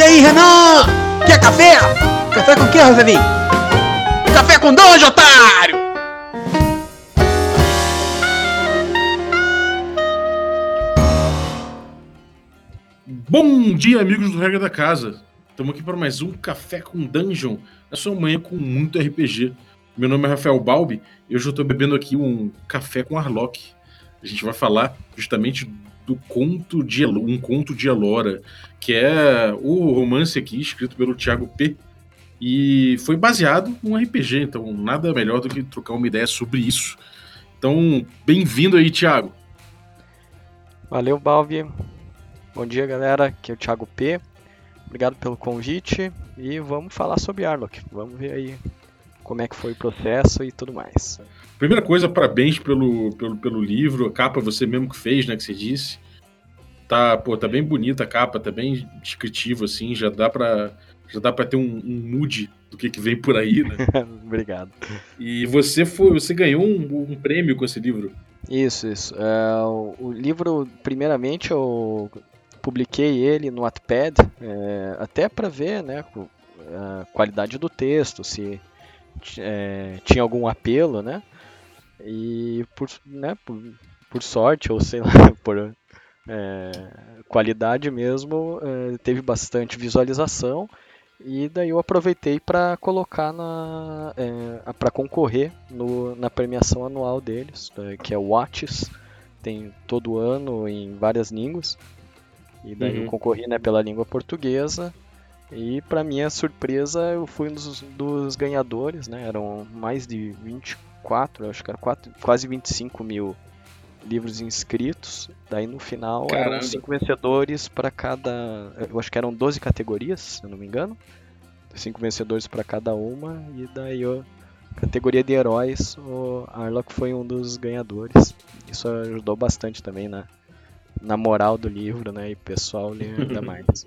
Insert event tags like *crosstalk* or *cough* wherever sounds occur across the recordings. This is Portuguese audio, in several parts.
E aí, Renan? Quer café? Café com o que, Rosalinho? Café com dois, otário! Bom dia, amigos do Regra da Casa. Estamos aqui para mais um Café com Dungeon, na sua manhã com muito RPG. Meu nome é Rafael Balbi e hoje eu estou bebendo aqui um café com Arlok. A gente vai falar justamente do conto de um conto de Elora, que é o romance aqui escrito pelo Thiago P. E foi baseado num RPG, então nada melhor do que trocar uma ideia sobre isso. Então, bem-vindo aí, Thiago. Valeu, Balbi. Bom dia, galera. Aqui é o Thiago P. Obrigado pelo convite e vamos falar sobre Arlok. Vamos ver aí como é que foi o processo e tudo mais. Primeira coisa, parabéns pelo, pelo, pelo livro, a capa você mesmo que fez, né, que você disse. Tá, pô, tá bem bonita a capa, tá bem descritivo, assim, já dá pra, já dá pra ter um, um mood do que, que vem por aí, né? *laughs* Obrigado. E você foi, você ganhou um, um prêmio com esse livro. Isso, isso. É, o, o, livro, primeiramente, eu publiquei ele no Wattpad, é, até para ver, né, a qualidade do texto, se é, tinha algum apelo, né? E por, né, por, por sorte, ou sei lá, *laughs* por é, qualidade mesmo, é, teve bastante visualização e daí eu aproveitei para colocar na é, para concorrer no, na premiação anual deles, é, que é o Watches, tem todo ano em várias línguas. E daí uhum. eu concorri né, pela língua portuguesa e para minha surpresa, eu fui um dos, dos, ganhadores, né? Eram mais de 24, acho que era 4, quase 25 mil livros inscritos. Daí no final Caramba. eram cinco vencedores para cada. Eu acho que eram 12 categorias, se eu não me engano. Cinco vencedores para cada uma. E daí a categoria de heróis, o Arlok foi um dos ganhadores. Isso ajudou bastante também na, na moral do livro, né? E pessoal ler ainda *laughs* mais.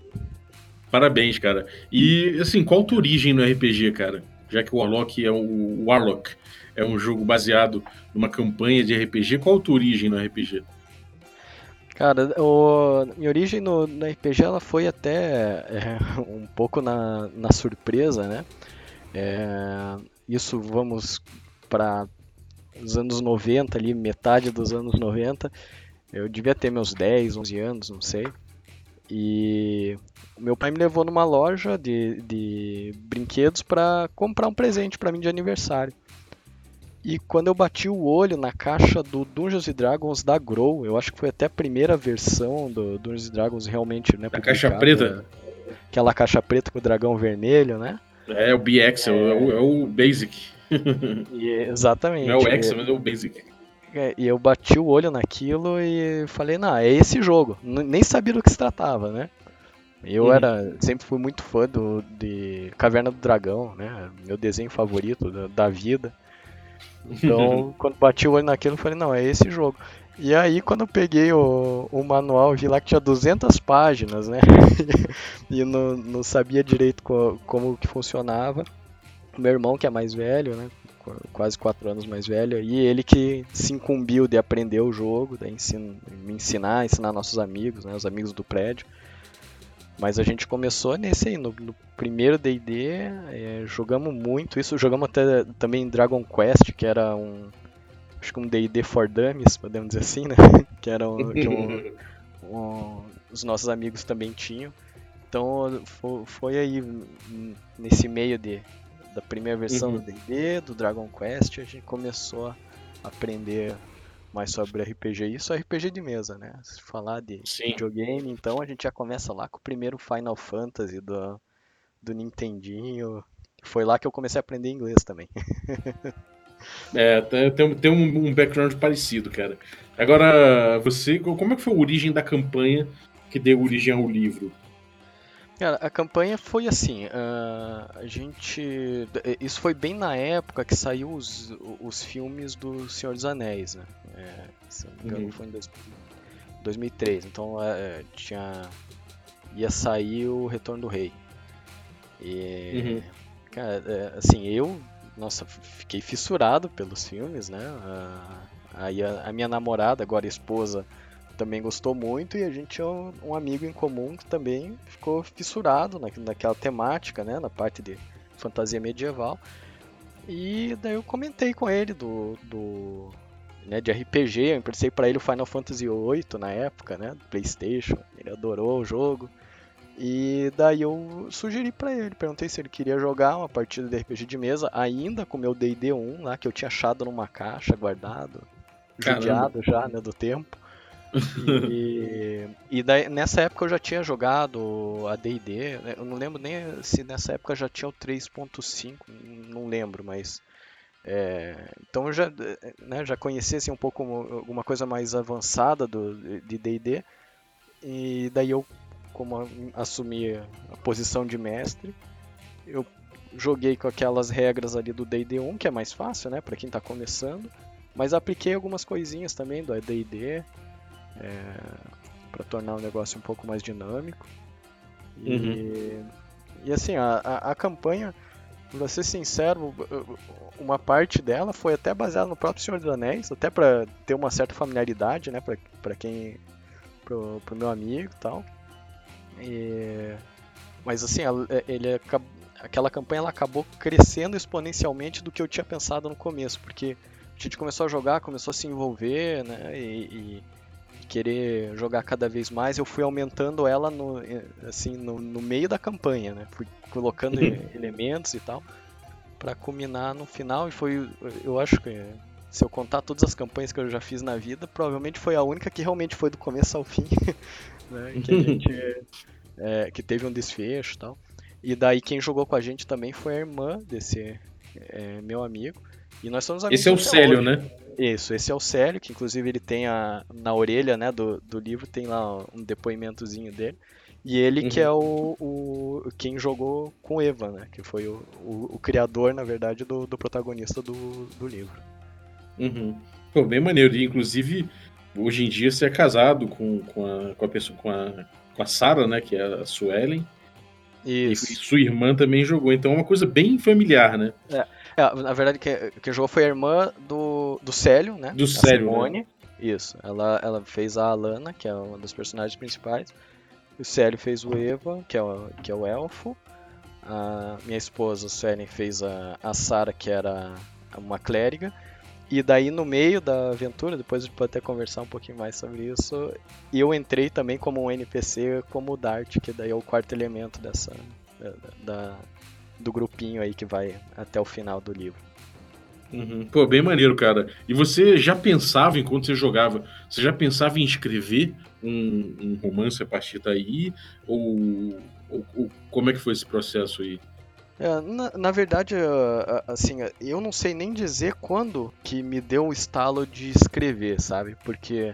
Parabéns, cara. E, assim, qual a tua origem no RPG, cara? Já que o Warlock é o Warlock é um jogo baseado numa campanha de RPG, qual a tua origem no RPG? Cara, o, minha origem no, no RPG ela foi até é, *laughs* um pouco na, na surpresa, né? É, isso vamos para os anos 90 ali, metade dos anos 90. Eu devia ter meus 10, 11 anos, não sei. E meu pai me levou numa loja de, de brinquedos para comprar um presente para mim de aniversário. E quando eu bati o olho na caixa do Dungeons Dragons da Grow, eu acho que foi até a primeira versão do Dungeons Dragons realmente, né? A caixa preta? Aquela caixa preta com o dragão vermelho, né? É, o BX, é, é, o, é o Basic. *laughs* E, exatamente. Não é o X, mas é o Basic. É, e eu bati o olho naquilo e falei, não, é esse jogo. Nem sabia do que se tratava, né? Eu uhum. era, sempre fui muito fã do, de Caverna do Dragão, né? Meu desenho favorito da, da vida. Então, *laughs* quando bati o olho naquilo, eu falei, não, é esse jogo. E aí, quando eu peguei o, o manual, vi lá que tinha 200 páginas, né? *laughs* e não, não sabia direito co, como que funcionava. Meu irmão, que é mais velho, né? Quase quatro anos mais velho, e ele que se incumbiu de aprender o jogo, de ensin me ensinar, ensinar nossos amigos, né, os amigos do prédio. Mas a gente começou nesse aí, no, no primeiro D&D, é, jogamos muito isso, jogamos até também Dragon Quest, que era um, acho que um D&D for Dummies, podemos dizer assim, né, *laughs* que era um, que um, *laughs* um, os nossos amigos também tinham. Então foi, foi aí nesse meio de da primeira versão uhum. do D&D, do Dragon Quest, a gente começou a aprender mais sobre RPG. Isso é RPG de mesa, né? Se falar de Sim. videogame, então a gente já começa lá com o primeiro Final Fantasy do, do Nintendinho. Foi lá que eu comecei a aprender inglês também. *laughs* é, tem, tem um, um background parecido, cara. Agora, você, como é que foi a origem da campanha que deu origem ao livro? Cara, a campanha foi assim, uh, a gente... Isso foi bem na época que saiu os, os filmes do Senhor dos Anéis, né? É, se não me engano uhum. foi em dois, 2003, então uh, tinha... ia sair o Retorno do Rei. E, uhum. cara, é, assim, eu, nossa, fiquei fissurado pelos filmes, né? Uh, aí a, a minha namorada, agora esposa, também gostou muito e a gente tinha um, um amigo em comum que também ficou fissurado na, naquela temática, né, na parte de fantasia medieval. E daí eu comentei com ele do, do né, de RPG, eu emprestei para ele o Final Fantasy VIII na época, né, do PlayStation. Ele adorou o jogo. E daí eu sugeri para ele, perguntei se ele queria jogar uma partida de RPG de mesa, ainda com o meu D&D 1 lá, que eu tinha achado numa caixa, guardado, judiado já, né, do tempo. E, e daí, nessa época eu já tinha jogado a D&D, né, eu não lembro nem se nessa época já tinha o 3.5, não lembro, mas... É, então eu já, né, já conhecia assim, um pouco alguma coisa mais avançada do, de D&D, e daí eu como assumi a posição de mestre, eu joguei com aquelas regras ali do D&D 1, que é mais fácil, né, para quem está começando, mas apliquei algumas coisinhas também do D&D é, para tornar o negócio um pouco mais dinâmico. E, uhum. e assim, a, a, a campanha, pra ser sincero, uma parte dela foi até baseada no próprio Senhor dos Anéis, até para ter uma certa familiaridade, né, para quem pro, pro meu amigo e tal. E... Mas assim, é, ele aquela campanha ela acabou crescendo exponencialmente do que eu tinha pensado no começo, porque a gente começou a jogar, começou a se envolver, né, e, e querer jogar cada vez mais, eu fui aumentando ela no, assim, no, no meio da campanha, né, fui colocando elementos e tal, para culminar no final, e foi, eu acho que se eu contar todas as campanhas que eu já fiz na vida, provavelmente foi a única que realmente foi do começo ao fim. *laughs* né? Que a gente é, *laughs* que teve um desfecho e tal. E daí quem jogou com a gente também foi a irmã desse é, meu amigo. E nós somos amigos. Esse é o Célio, hoje. né? Isso, esse é o Célio, que inclusive ele tem a, na orelha né, do, do livro, tem lá um depoimentozinho dele. E ele uhum. que é o, o, quem jogou com Eva, né? Que foi o, o, o criador, na verdade, do, do protagonista do, do livro. Uhum. Pô, bem maneiro. E, inclusive, hoje em dia você é casado com, com, a, com a pessoa, com a, com a Sarah, né? Que é a Suelen. Isso. E sua irmã também jogou, então é uma coisa bem familiar, né? É, é na verdade, quem, quem jogou foi a irmã do, do Célio, né? Do Célio. Né? Simone. Né? Isso. Ela, ela fez a Alana, que é uma das personagens principais. O Célio fez o Eva, que é o, que é o elfo. A minha esposa, Suelen, fez a, a Sarah, que era uma clériga. E daí no meio da aventura, depois a gente pode até conversar um pouquinho mais sobre isso, eu entrei também como um NPC, como o Dart, que daí é o quarto elemento dessa da, do grupinho aí que vai até o final do livro. Uhum. Pô, bem maneiro, cara. E você já pensava, enquanto você jogava, você já pensava em escrever um, um romance a partir daí? Ou, ou, ou como é que foi esse processo aí? É, na, na, verdade, assim, eu não sei nem dizer quando que me deu o estalo de escrever, sabe? Porque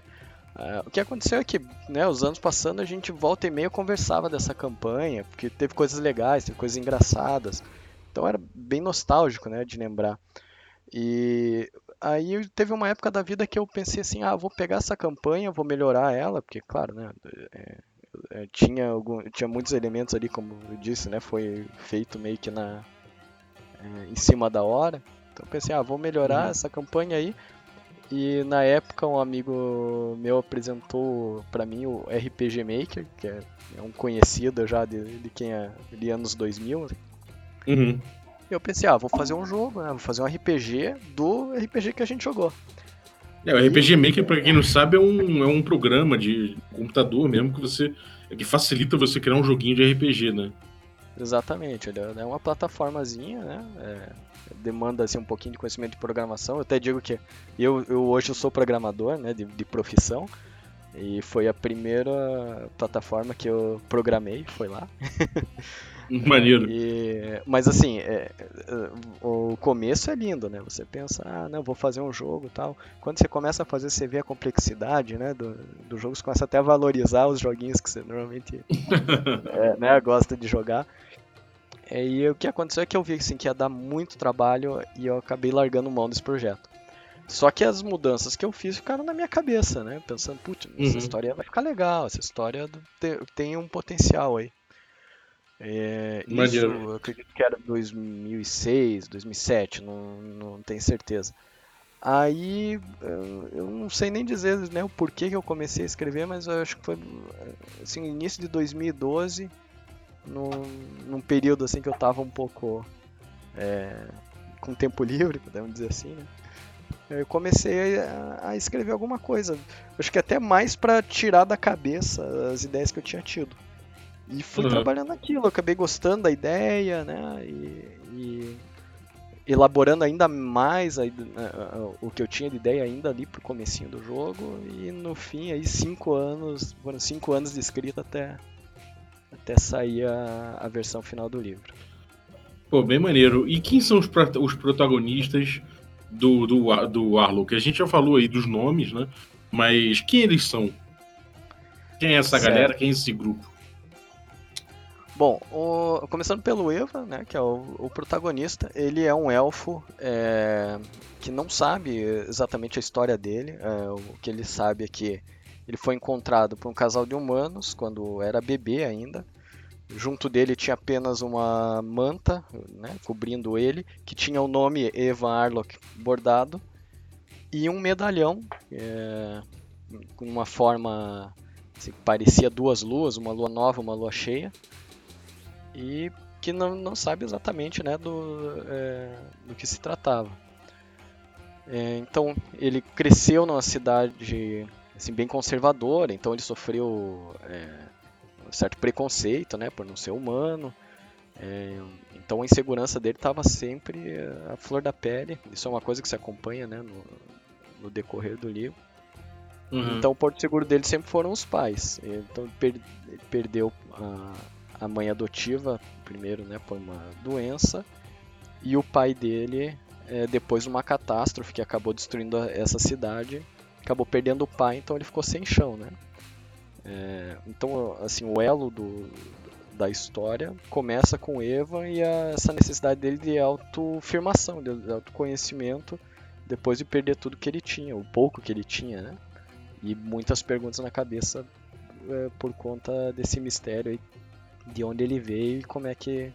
uh, o que aconteceu é que, né, os anos passando, a gente volta e meia conversava dessa campanha, porque teve coisas legais, teve coisas engraçadas. Então era bem nostálgico, né, de lembrar. E aí teve uma época da vida que eu pensei assim, ah, vou pegar essa campanha, vou melhorar ela, porque, claro, né, é, tinha, algum, tinha muitos elementos ali, como eu disse, né? Foi feito meio que na, é, em cima da hora. Então eu pensei, ah, vou melhorar uhum. essa campanha aí. E na época um amigo meu apresentou para mim o RPG Maker, que é, é um conhecido já de, de quem é de anos 2000. Uhum. Eu pensei, ah, vou fazer um jogo, né? Vou fazer um RPG do RPG que a gente jogou. É, o RPG Maker, para quem não sabe, é um, é um programa de computador mesmo que você que facilita você criar um joguinho de RPG, né? Exatamente, ele é uma plataformazinha, né? É, demanda assim, um pouquinho de conhecimento de programação. Eu até digo que eu, eu hoje eu sou programador, né, de, de profissão. E foi a primeira plataforma que eu programei, foi lá. *laughs* *laughs* Maneiro. E, mas assim, é, é, o começo é lindo, né? Você pensa, ah, não, vou fazer um jogo e tal. Quando você começa a fazer, você vê a complexidade, né? Do, do jogo, você começa até a valorizar os joguinhos que você normalmente *laughs* é, né, gosta de jogar. E o que aconteceu é que eu vi assim, que ia dar muito trabalho e eu acabei largando mão desse projeto. Só que as mudanças que eu fiz ficaram na minha cabeça, né? Pensando, putz, essa uhum. história vai ficar legal, essa história tem um potencial aí. É, isso, eu acredito que era 2006, 2007, não, não tenho certeza. Aí eu não sei nem dizer né, o porquê que eu comecei a escrever, mas eu acho que foi assim, início de 2012, no, num período assim que eu tava um pouco é, com tempo livre, podemos dizer assim, né? Eu comecei a, a escrever alguma coisa. Acho que até mais para tirar da cabeça as ideias que eu tinha tido. E fui uhum. trabalhando naquilo, eu acabei gostando da ideia, né? E, e elaborando ainda mais a, a, o que eu tinha de ideia ainda ali pro comecinho do jogo. E no fim aí cinco anos, foram cinco anos de escrita até, até sair a, a versão final do livro. Pô, bem maneiro. E quem são os, os protagonistas do, do, do Arlock? A gente já falou aí dos nomes, né? Mas quem eles são? Quem é essa certo. galera? Quem é esse grupo? Bom, o, começando pelo Eva, né, que é o, o protagonista, ele é um elfo é, que não sabe exatamente a história dele. É, o que ele sabe é que ele foi encontrado por um casal de humanos quando era bebê ainda. Junto dele tinha apenas uma manta né, cobrindo ele, que tinha o nome Evan Arlock bordado, e um medalhão é, com uma forma assim, parecia duas luas, uma lua nova, uma lua cheia e que não, não sabe exatamente né, do, é, do que se tratava. É, então ele cresceu numa cidade assim, bem conservadora, então ele sofreu é, um certo preconceito né, por não ser humano. É, então a insegurança dele estava sempre à flor da pele. Isso é uma coisa que se acompanha né, no, no decorrer do livro. Uhum. Então o porto seguro dele sempre foram os pais. Então ele, per ele perdeu a, a mãe adotiva, primeiro, né, por uma doença, e o pai dele, é, depois de uma catástrofe que acabou destruindo essa cidade, acabou perdendo o pai, então ele ficou sem chão, né? É, então, assim, o elo do, da história começa com Eva e a, essa necessidade dele de autoafirmação, de autoconhecimento, depois de perder tudo que ele tinha, o pouco que ele tinha, né? E muitas perguntas na cabeça é, por conta desse mistério aí de onde ele veio e como é que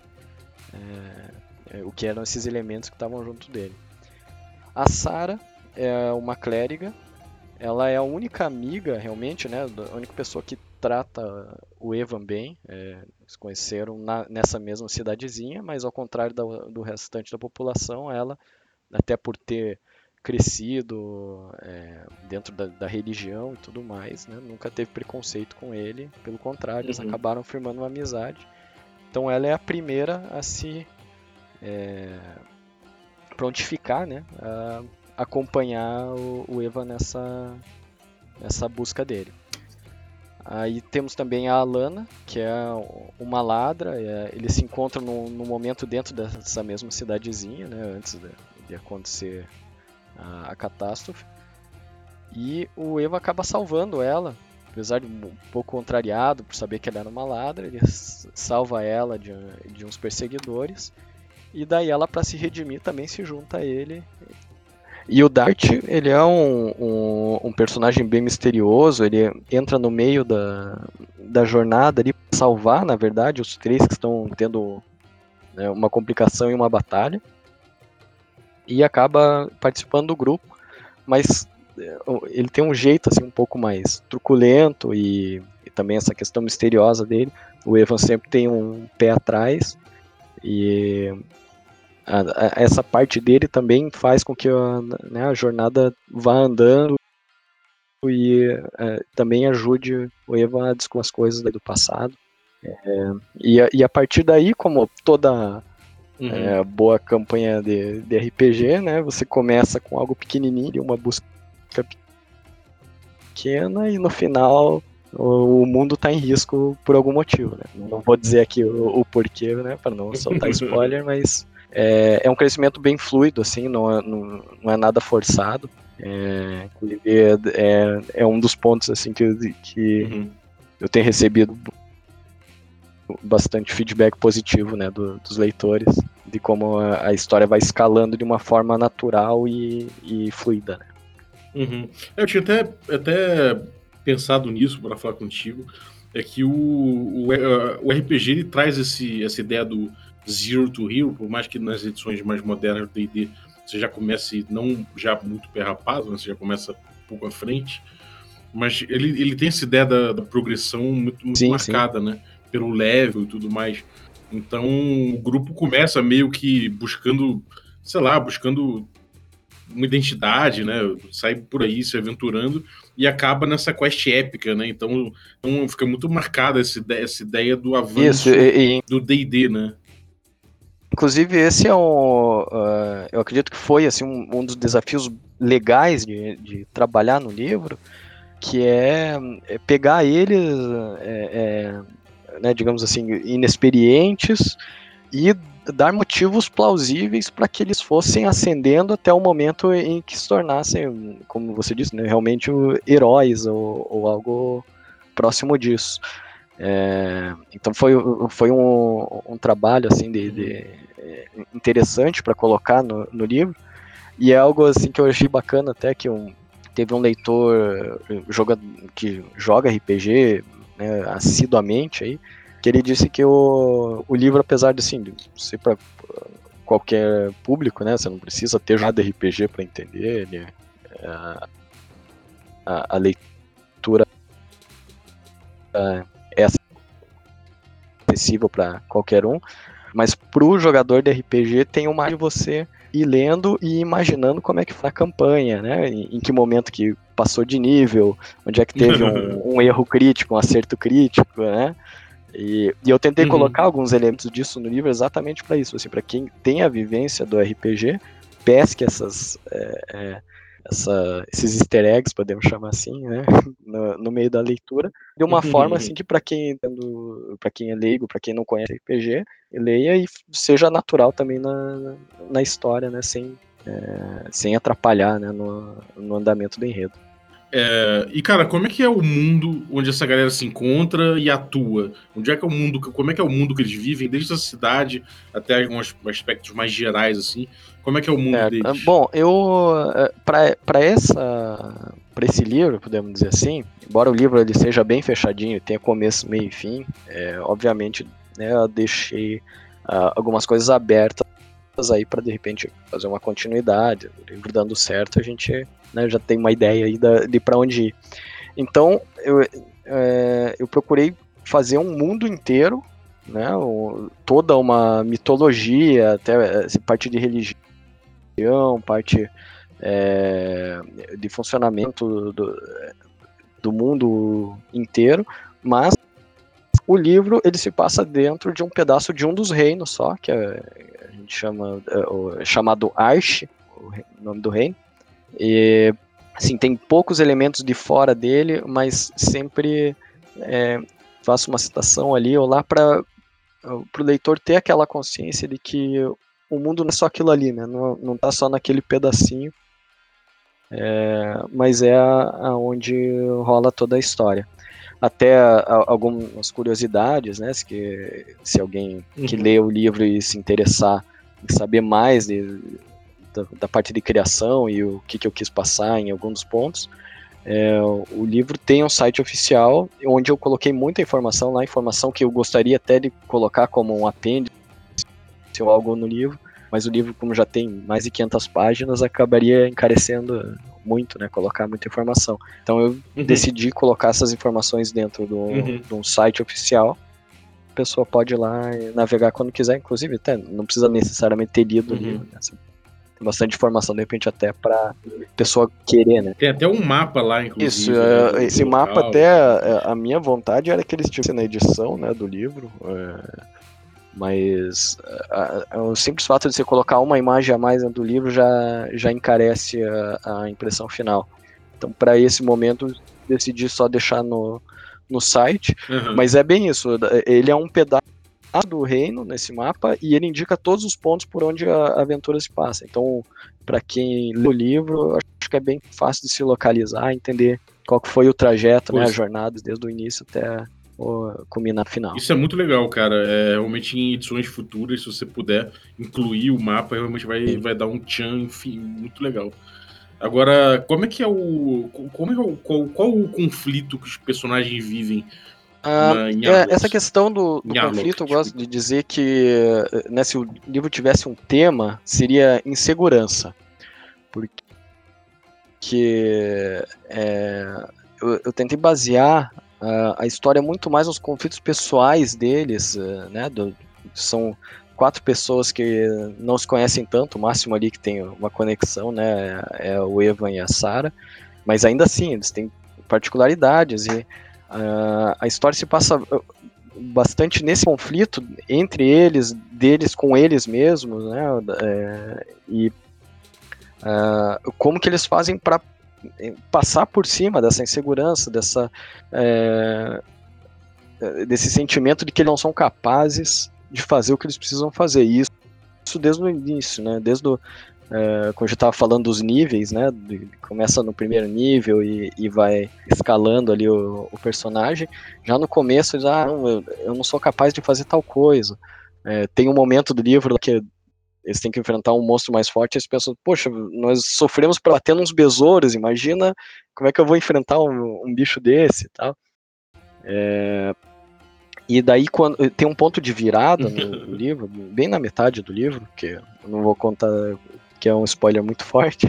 é, é, o que eram esses elementos que estavam junto dele. A Sara é uma clériga, ela é a única amiga realmente, né, a única pessoa que trata o Evan bem. É, se conheceram na, nessa mesma cidadezinha, mas ao contrário do restante da população, ela, até por ter crescido é, dentro da, da, religião e tudo mais, né? nunca teve preconceito com ele, pelo contrário, eles uhum. acabaram firmando uma amizade. Então ela é a primeira a se é, prontificar, né? a acompanhar o, o Eva nessa, nessa busca dele. Aí temos também a Alana, que é uma ladra. É, eles se encontram no, no, momento dentro dessa mesma cidadezinha, né, antes de, de acontecer a, a catástrofe. E o Eva acaba salvando ela, apesar de um pouco contrariado por saber que ela era uma ladra, ele salva ela de, de uns perseguidores. E daí ela, para se redimir, também se junta a ele. E o Dart, ele é um, um, um, personagem bem misterioso, ele entra no meio da, da jornada ali salvar, na verdade, os três que estão tendo né, uma complicação em uma batalha e acaba participando do grupo, mas é, ele tem um jeito assim um pouco mais truculento e, e, também essa questão misteriosa dele. O Evan sempre tem um pé atrás e a, a, essa parte dele também faz com que a, né, a jornada vá andando e é, também ajude o Evan a descobrir as coisas do passado. É, e, e a partir daí, como toda Uhum. É, boa campanha de, de RPG, né? Você começa com algo pequenininho, uma busca pequena e no final o, mundo está em risco por algum motivo, né? Não vou dizer aqui o, o porquê, né? Para não soltar *laughs* spoiler, mas é, é, um crescimento bem fluido, assim, não é, não, não é nada forçado. É, é, é, um dos pontos assim que, que uhum. eu tenho recebido bastante feedback positivo né, do, dos leitores, de como a, a, história vai escalando de uma forma natural e, e fluida. Né? Uhum. Eu tinha até, até pensado nisso para falar contigo, é que o, o, o RPG ele traz esse, essa ideia do Zero to Hero, por mais que nas edições mais modernas do D&D você já começa não já muito perrapado, né? Você já começa um pouco à frente. Mas ele, ele tem essa ideia da, da progressão muito, muito sim, marcada, sim. né? Pelo level e tudo mais. Então o grupo começa meio que buscando, sei lá, buscando uma identidade, né? Sai por aí se aventurando e acaba nessa quest épica, né? Então, então fica muito marcada essa ideia, essa ideia do avanço Isso, e, e... do D&D, né? Inclusive, esse é um. Uh, eu acredito que foi assim, um, um dos desafios legais de, de, trabalhar no livro, que é, é pegar eles, é, é, né, digamos assim, inexperientes e dar motivos plausíveis para que eles fossem ascendendo até o momento em que se tornassem, como você disse, né, realmente heróis ou, ou algo próximo disso. É, então foi, foi um, um trabalho assim de, de é, interessante para colocar no, no, livro e é algo assim que eu achei bacana até que um, teve um leitor joga, que joga RPG né, assiduamente aí que ele disse que o, o livro apesar de assim, ser para qualquer público né você não precisa ter jogado RPG para entender ele, é, a, a, a leitura é acessível para qualquer um, mas para o jogador de RPG tem uma de você ir lendo e imaginando como é que foi a campanha, né? Em, em que momento que passou de nível, onde é que teve um, *laughs* um erro crítico, um acerto crítico, né? E, e eu tentei uhum. colocar alguns elementos disso no livro exatamente para isso, assim, para quem tem a vivência do RPG, pesque essas é, é, essa, esses easter eggs, podemos chamar assim, né, *laughs* no, no meio da leitura, de uma forma assim que para quem para quem é leigo, para quem não conhece RPG, leia e seja natural também na, na história, né, sem é, sem atrapalhar, né, no, no andamento do enredo. É, e cara, como é que é o mundo onde essa galera se encontra e atua? Onde é que é o mundo? Como é que é o mundo que eles vivem, desde a cidade até alguns aspectos mais gerais assim? Como é que é o mundo é, deles? Bom, eu é, para essa para esse livro, podemos dizer assim, embora o livro ele seja bem fechadinho, tenha começo, meio e fim, é, obviamente, né, eu deixei uh, algumas coisas abertas aí para de repente fazer uma continuidade, o livro dando certo, a gente né, já tem uma ideia aí da, de para onde ir. Então, eu, é, eu procurei fazer um mundo inteiro, né, toda uma mitologia, até parte de religião, parte é, de funcionamento do, do mundo inteiro, mas o livro ele se passa dentro de um pedaço de um dos reinos só, que é, chama é, chamado Arche, o nome do reino, e, assim, tem poucos elementos de fora dele, mas sempre é, faço uma citação ali ou lá para o leitor ter aquela consciência de que o mundo não é só aquilo ali, né? Não, não tá só naquele pedacinho, é, mas é aonde rola toda a história. Até a, a, algumas curiosidades, né? Se, que, se alguém uhum. que lê o livro e se interessar saber mais de, da, da, parte de criação e o que, que eu quis passar em alguns dos pontos. É, o livro tem um site oficial onde eu coloquei muita informação lá, informação que eu gostaria até de colocar como um apêndice ou algo no livro, mas o livro, como já tem mais de 500 páginas, acabaria encarecendo muito, né, colocar muita informação. Então eu uhum. decidi colocar essas informações dentro do, uhum. de um site oficial. A pessoa pode ir lá e navegar quando quiser, inclusive até não precisa necessariamente ter lido uhum. o livro. Né? Tem bastante informação, de repente, até pra pessoa querer, né? Tem até um mapa lá, inclusive. Isso, né, esse local. mapa até, é, a minha vontade era que eles tivessem na edição, né, do livro. É, mas a, a, o simples fato de você colocar uma imagem a mais do livro já, já encarece a, a impressão final. Então, para esse momento, decidi só deixar no, no site. Uhum. Mas é bem isso. Ele é um pedaço do reino nesse mapa e ele indica todos os pontos por onde a aventura se passa. Então, para quem lê o livro, acho que é bem fácil de se localizar, entender qual foi o trajeto, né, a jornada desde o início até o culminar final. Isso é muito legal, cara. É, realmente em edições futuras, se você puder incluir o mapa, realmente vai, vai dar um tchan, enfim, muito legal. Agora, como é que é o. Como é, é o, qual, qual o conflito que os personagens vivem Ah, é, essa questão do, do conflito, eu gosto de dizer que né, se o livro tivesse um tema, seria insegurança. Porque é, eu, eu tentei basear ah, a história muito mais nos conflitos pessoais deles, eh, né? do- são quatro pessoas que não se conhecem tanto, o máximo ali que tem uma conexão, né? É o Evan e a Sarah, mas ainda assim, eles têm particularidades e ah, a história se passa ah, bastante nesse conflito entre eles, deles com eles mesmos, né? é, e ah, como que eles fazem para passar por cima dessa insegurança, dessa é, eh, desse sentimento de que eles não são capazes de fazer o que eles precisam fazer. E isso, isso desde o início, né? Desde o, é, quando eu estava falando dos níveis, né? começa no primeiro nível e, e vai escalando ali o, o personagem. Já no começo, já, ah, não, eu, eu não sou capaz de fazer tal coisa. É, tem um momento do livro que eles têm que enfrentar um monstro mais forte eles pensam, poxa, nós sofremos para bater nos besouros, imagina como é que eu vou enfrentar um, um bicho desse e tal. É, e daí quando tem um ponto de virada no, *laughs* livro, bem na metade do livro, que eu não vou contar, que é um spoiler muito *laughs* forte.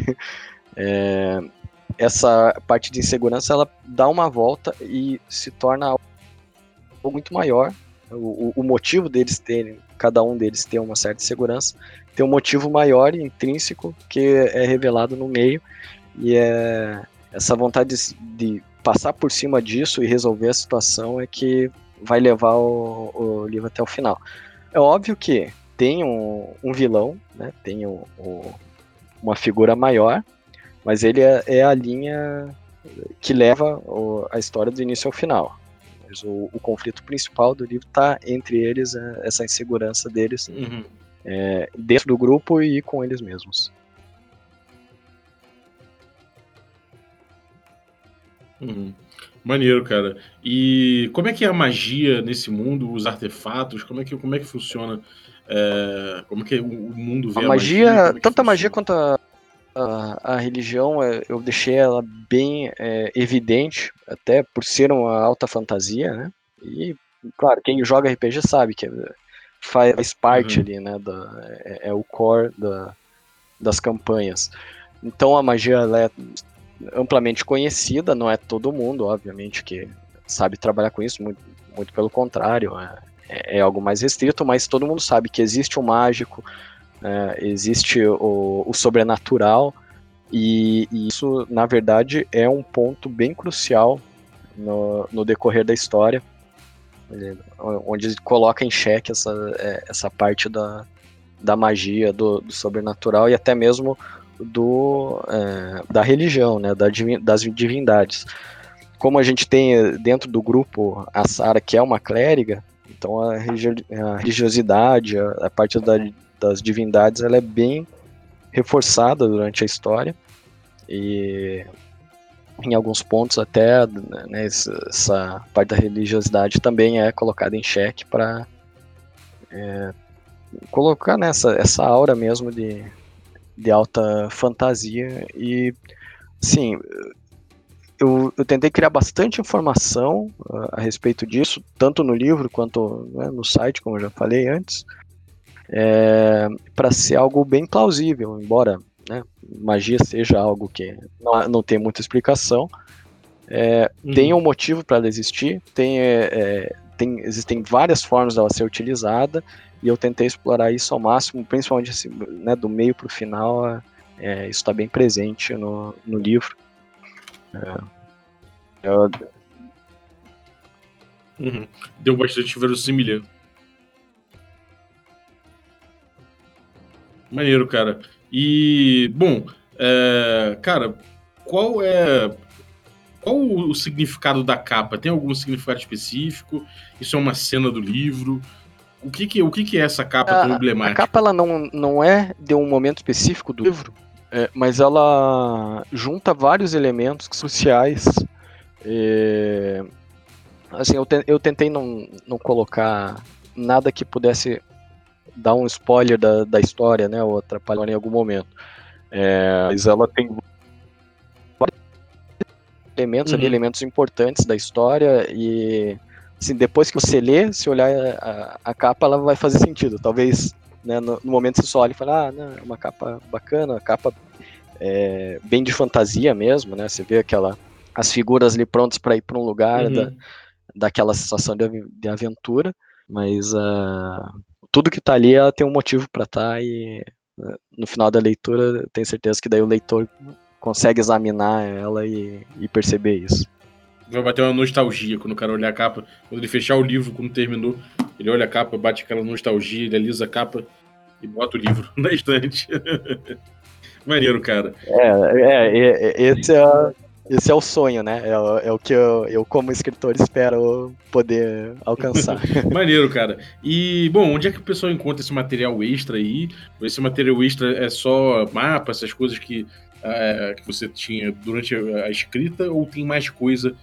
é, essa parte de insegurança ela dá uma volta e se torna algo muito maior. O, o- motivo deles terem, cada um deles ter uma certa segurança, tem um motivo maior e intrínseco que é revelado no meio e é essa vontade de, de passar por cima disso e resolver a situação é que vai levar o, o livro até o final. É óbvio que tem um, um vilão, né? Tem uma figura maior, mas ele é, é a linha que leva o- a história do início ao final. Mas o, o conflito principal do livro está entre eles, é, essa insegurança deles Uhum. é, dentro do grupo e com eles mesmos. Uhum. Maneiro, cara. E como é que é a magia nesse mundo, os artefatos, como é que, como é que funciona? É, como é que o mundo vê A a magia, como é tanto a magia funciona? quanto a, a, a religião, é, eu deixei ela bem é, evidente, até por ser uma alta fantasia, né? E, claro, quem joga RPG sabe que faz parte Uhum. ali, né? Da, é, é o core da, das campanhas. Então a magia ela é amplamente conhecida, não é todo mundo, obviamente, que sabe trabalhar com isso, muito, muito pelo contrário, é, é algo mais restrito, mas todo mundo sabe que existe o mágico, é, existe o, o sobrenatural, e, e isso, na verdade, é um ponto bem crucial no, no decorrer da história, onde coloca em xeque essa, é, essa parte da, da magia, do, do sobrenatural e até mesmo do, é, da religião, né, da das divindades. Como a gente tem eh, dentro do grupo a Sara, que é uma clériga, então a, religi- a religiosidade, a, a parte da- das divindades, ela é bem reforçada durante a história e em alguns pontos até né, essa, parte da religiosidade também é colocada em xeque para colocar nessa essa aura mesmo de, de alta fantasia e sim eu, eu tentei criar bastante informação uh, a respeito disso tanto no livro quanto né, no site como eu já falei antes é, para ser algo bem plausível embora né, magia seja algo que não, não tem muita explicação é, Uhum. tem um motivo para ela existir tem, é, é, tem existem várias formas dela ser utilizada e eu tentei explorar isso ao máximo, principalmente assim, né, do meio para o final, é, isso está bem presente no, no livro. É, eu- Uhum. Deu bastante. Maneiro, cara. E, bom, é, cara, qual é. Qual o significado da capa? Tem algum significado específico? Isso é uma cena do livro? O que, que, o que, que é essa capa tão a, a emblemática? capa ela não, não é de um momento específico do livro, é, mas ela junta vários elementos cruciais. é, assim, eu, te- eu tentei não, não colocar nada que pudesse dar um spoiler da, da história, né, ou atrapalhar em algum momento. É, mas ela tem elementos ali, Uhum. elementos importantes da história e assim, depois que você lê, se olhar a, a capa, ela vai fazer sentido. Talvez né, no, no, momento você só olha e fala, ah, não, é uma capa bacana, uma capa é, bem de fantasia mesmo, né? Você vê aquela as figuras ali prontas para ir para um lugar uhum. da, daquela sensação de, de aventura, mas uh, tudo que está ali ela tem um motivo para estar tá, e uh, no final da leitura tenho certeza que daí o leitor consegue examinar ela e, e perceber isso. Vai bater uma nostalgia quando o cara olhar a capa, quando ele fechar o livro, quando terminou, ele olha a capa, bate aquela nostalgia, ele alisa a capa e bota o livro *laughs* na estante. *laughs* Maneiro, cara. É, é, é, esse é, esse é o sonho, né? É, é o que eu, eu, como escritor, espero poder alcançar. *laughs* Maneiro, cara. E, bom, onde é que o pessoal encontra esse material extra aí? Esse material extra é só mapa, essas coisas que, é, que você tinha durante a escrita, ou tem mais coisa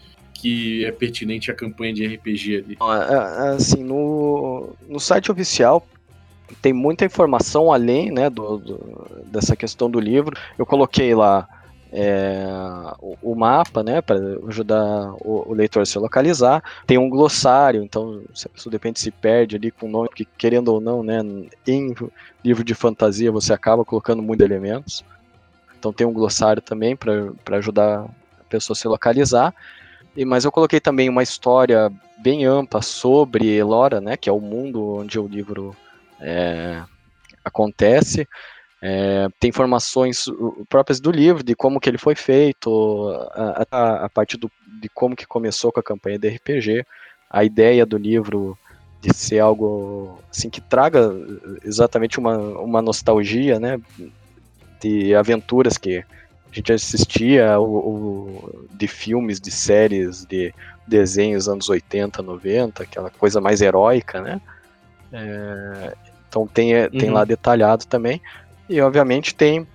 que é pertinente à campanha de RPG ali? Assim, no, no site oficial tem muita informação além né, do, do dessa questão do livro. Eu coloquei lá é, o, o, mapa, né, para ajudar o, o, leitor a se localizar. Tem um glossário, então se a pessoa de repente se perde ali com o nome, que querendo ou não, né, em livro de fantasia você acaba colocando muitos elementos. Então tem um glossário também para ajudar a pessoa a se localizar. Mas eu coloquei também uma história bem ampla sobre Elora, né, que é o mundo onde o livro é, acontece. É, tem informações próprias do livro, de como que ele foi feito, a, a, a partir do, de como que começou com a campanha de RPG, a ideia do livro de ser algo assim que traga exatamente uma, uma nostalgia, né, de aventuras que a gente assistia o, o, de filmes, de séries, de desenhos anos 80, 90, aquela coisa mais heróica, né? É, então tem, tem uhum. lá detalhado também. E obviamente tem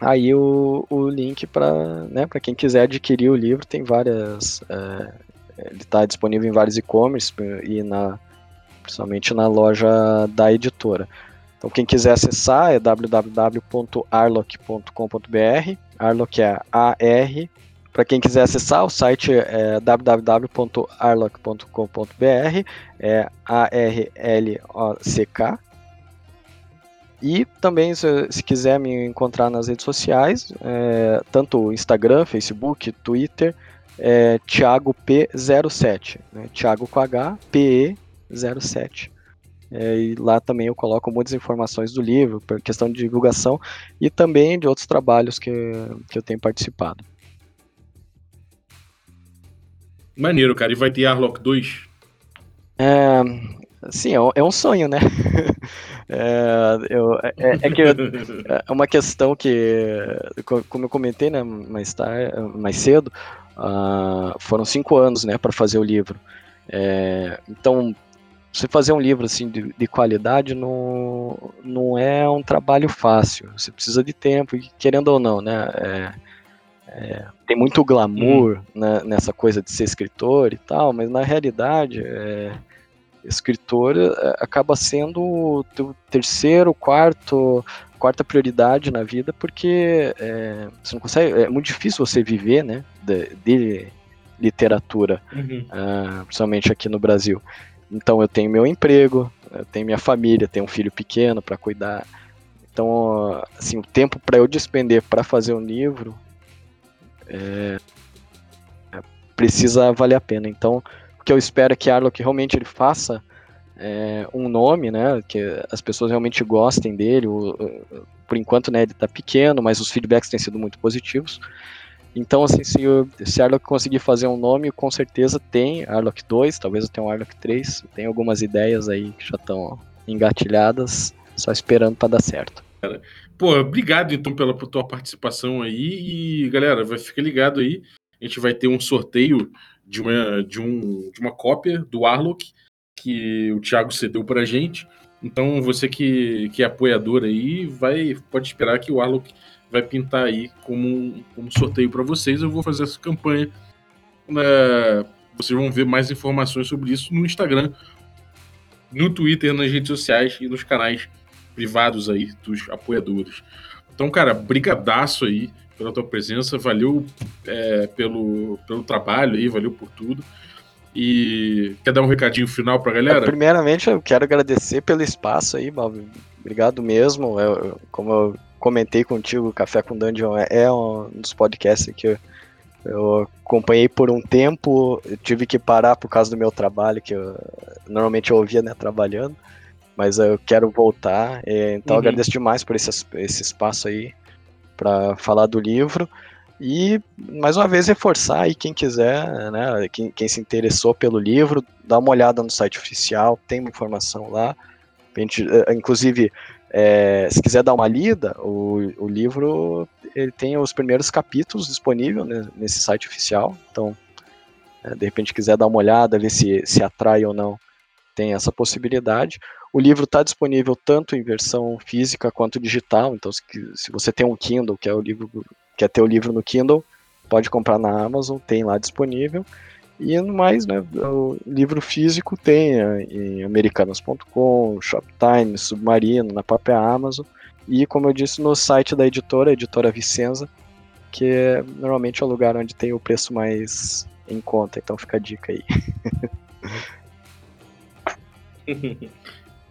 aí o, o link para né, quem quiser adquirir o livro, tem várias. É, ele está disponível em vários e-commerce e na, principalmente na loja da editora. Então quem quiser acessar é www.arlock.com.br. Arlock é A-R. Para quem quiser acessar, o site é www.arlock.com.br, é A-R-L-O-C-K. E também, se, se, quiser me encontrar nas redes sociais, é, tanto Instagram, Facebook, Twitter, é Thiago P07, né? Thiago com H, PE07. É, e lá também eu coloco muitas informações do livro, por questão de divulgação, e também de outros trabalhos que, que eu tenho participado. Maneiro, cara. E vai ter Arlock 2? É, sim, é, é um sonho, né? *laughs* É, eu, é, é, que é uma questão que, como eu comentei né, mais, tarde, mais cedo, uh, foram cinco anos né, para fazer o livro. É, então, você fazer um livro assim de, de, qualidade não, não é um trabalho fácil. Você precisa de tempo, e querendo ou não, né? É, é, tem muito glamour hum. né, nessa coisa de ser escritor e tal, mas na realidade é, escritor é, acaba sendo o teu terceiro, quarto, quarta prioridade na vida, porque é, você não consegue, é muito difícil você viver, né, de, de literatura, uhum. uh, principalmente aqui no Brasil. Então eu tenho meu emprego, eu tenho minha família, tenho um filho pequeno para cuidar. Então, assim, o tempo para eu despender para fazer um livro é, precisa valer a pena. Então, que eu espero é que Arlok realmente ele faça é, um nome, né, que as pessoas realmente gostem dele. O, por enquanto, né, ele está pequeno, mas os feedbacks têm sido muito positivos. Então, assim, se, o, se Arlok conseguir fazer um nome, com certeza tem Arlok 2, talvez tenha um Arlok 3. Tem algumas ideias aí que já estão engatilhadas, só esperando para dar certo. Pô, obrigado então pela tua participação aí. E galera, vai ficar ligado aí. A gente vai ter um sorteio de uma, de, um, de uma cópia do Arlok que o Thiago cedeu pra gente. Então você que, que é apoiador aí, vai pode esperar que o Arlok vai pintar aí como um, como sorteio para vocês. Eu vou fazer essa campanha. Uh, vocês vão ver mais informações sobre isso no Instagram, no Twitter, nas redes sociais e nos canais privados aí dos apoiadores. Então, cara, brigadaço aí pela tua presença, valeu é, pelo, pelo trabalho aí, valeu por tudo. E quer dar um recadinho final pra galera? Primeiramente, eu quero agradecer pelo espaço aí, Bob. Obrigado mesmo. Eu, como eu comentei contigo, Café com Dungeon é, é um dos podcasts que eu, eu acompanhei por um tempo. Eu tive que parar por causa do meu trabalho, que eu, normalmente eu ouvia né, trabalhando. Mas eu quero voltar. Então, uhum. agradeço demais por esse, esse espaço aí para falar do livro. E, mais uma vez, reforçar aí quem quiser, né, quem, quem se interessou pelo livro, dá uma olhada no site oficial, tem uma informação lá. Gente, eh, inclusive, é, se quiser dar uma lida, o, o livro ele tem os primeiros capítulos disponíveis né, nesse site oficial. Então, é, de repente, quiser dar uma olhada, ver se, se atrai ou não, tem essa possibilidade. O livro está disponível tanto em versão física quanto digital. Então, se, se você tem um Kindle, que é o livro quer ter o livro no Kindle, pode comprar na Amazon, tem lá disponível. E no mais, né, o livro físico tem é, em americanas.com, Shoptime, Submarino, na própria Amazon. E como eu disse, no site da editora, editora Vicenza, que é, normalmente é o lugar onde tem o preço mais em conta. Então fica a dica aí. *laughs*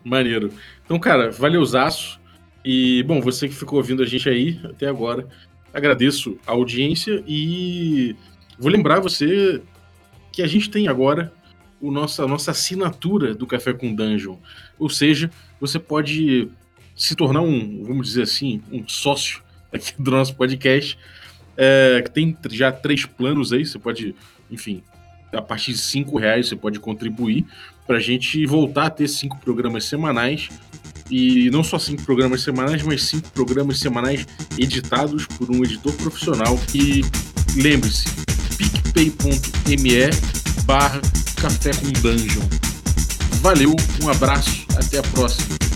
Maneiro. Então, cara, valeuzaço. E, bom, você que ficou ouvindo a gente aí até agora, agradeço a audiência e vou lembrar você que a gente tem agora o nossa, a nossa assinatura do Café com Dungeon. Ou seja, você pode se tornar um, vamos dizer assim, um sócio aqui do nosso podcast. É, tem já três planos aí, você pode, enfim, a partir de cinco reais você pode contribuir para a gente voltar a ter cinco programas semanais e não só cinco programas semanais, mas cinco programas semanais editados por um editor profissional. E lembre-se, picpay.me barra café com dungeon. Valeu, um abraço, até a próxima.